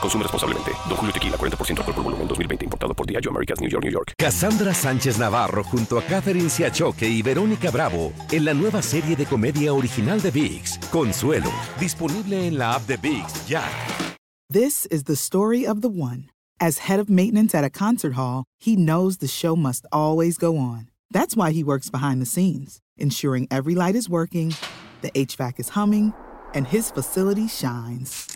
Consume responsablemente. Don Julio Tequila, 40% alcohol por volumen, 2020. Importado por Diageo Americas, New York, New York. Cassandra Sánchez Navarro junto a Catherine Siachoque y Verónica Bravo en la nueva serie de comedia original de VIX, Consuelo. Disponible en la app de VIX, ya. This is the story of the one. As head of maintenance at a concert hall, he knows the show must always go on. That's why he works behind the scenes, ensuring every light is working, the HVAC is humming, and his facility shines.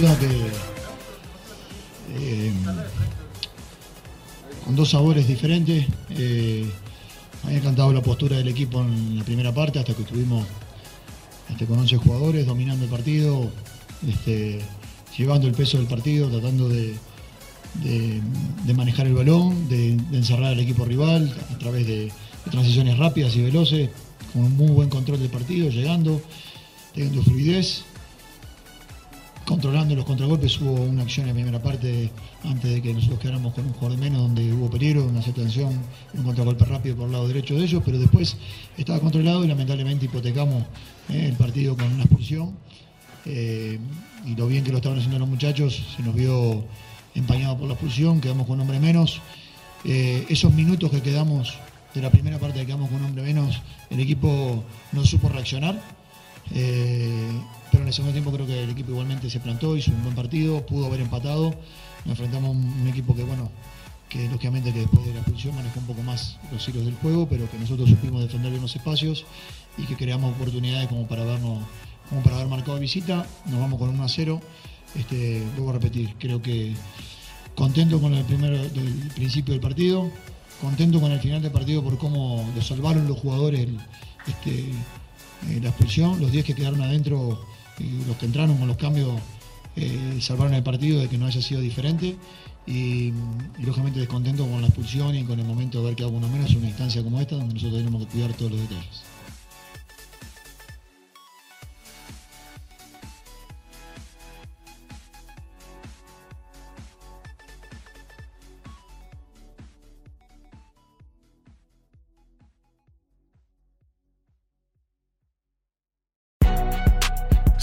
Duda que eh, con dos sabores diferentes. Eh, me ha encantado la postura del equipo en la primera parte, hasta que estuvimos este, con 11 jugadores dominando el partido, este, llevando el peso del partido, tratando de, de- de manejar el balón, de, de encerrar al equipo rival a través de, de transiciones rápidas y veloces, con un muy buen control del partido, llegando, teniendo fluidez controlando los contragolpes. Hubo una acción en la primera parte antes de que nosotros quedáramos con un jugador menos, donde hubo peligro, una tensión, un contragolpe rápido por el lado derecho de ellos, pero después estaba controlado y lamentablemente hipotecamos eh, el partido con una expulsión. Eh, y lo bien que lo estaban haciendo los muchachos, se nos vio empañado por la expulsión, quedamos con un hombre menos. Eh, esos minutos que quedamos de la primera parte que quedamos con un hombre menos, el equipo no supo reaccionar. Eh, pero en el segundo tiempo creo que el equipo igualmente se plantó, hizo un buen partido, pudo haber empatado. Nos enfrentamos a un, equipo que, bueno, que lógicamente que después de la expulsión manejó un poco más los hilos del juego, pero que nosotros supimos defender bien los espacios y que creamos oportunidades como para vernos, como para haber marcado visita. Nos vamos con 1 a 0. Este, a repetir, creo que contento con el primero del principio del partido, contento con el final del partido por cómo lo salvaron los jugadores el- este, eh, la expulsión, los 10 que quedaron adentro los que entraron con los cambios eh, salvaron el partido de que no haya sido diferente y, y, lógicamente descontento con la expulsión y con el momento de ver que hago uno menos en una instancia como esta donde nosotros tenemos que cuidar todos los detalles.